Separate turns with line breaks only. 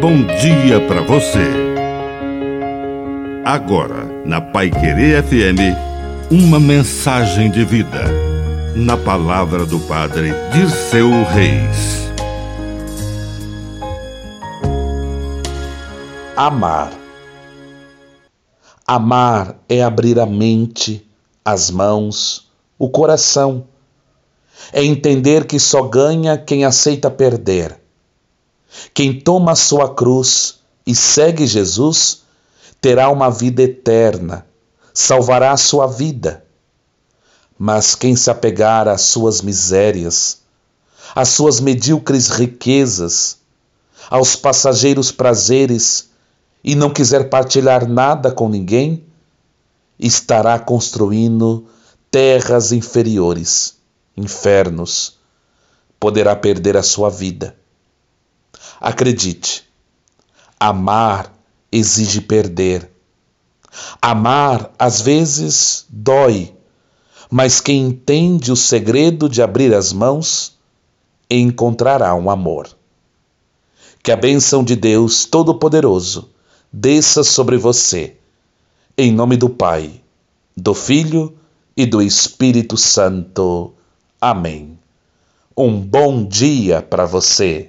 bom dia para você. Agora, na Pai Querer FM, uma mensagem de vida. Na palavra do Padre Dirceu Reis.
Amar. Amar é abrir a mente, as mãos, o coração. É entender que só ganha quem aceita perder quem toma a sua cruz e segue Jesus terá uma vida eterna, salvará a sua vida. Mas quem se apegar às suas misérias, às suas medíocres riquezas, aos passageiros prazeres e não quiser partilhar nada com ninguém, estará construindo terras inferiores, infernos, poderá perder a sua vida. Acredite, amar exige perder. Amar às vezes dói, mas quem entende o segredo de abrir as mãos encontrará um amor. Que a bênção de Deus Todo-Poderoso desça sobre você, em nome do Pai, do Filho e do Espírito Santo. Amém. Um bom dia para você.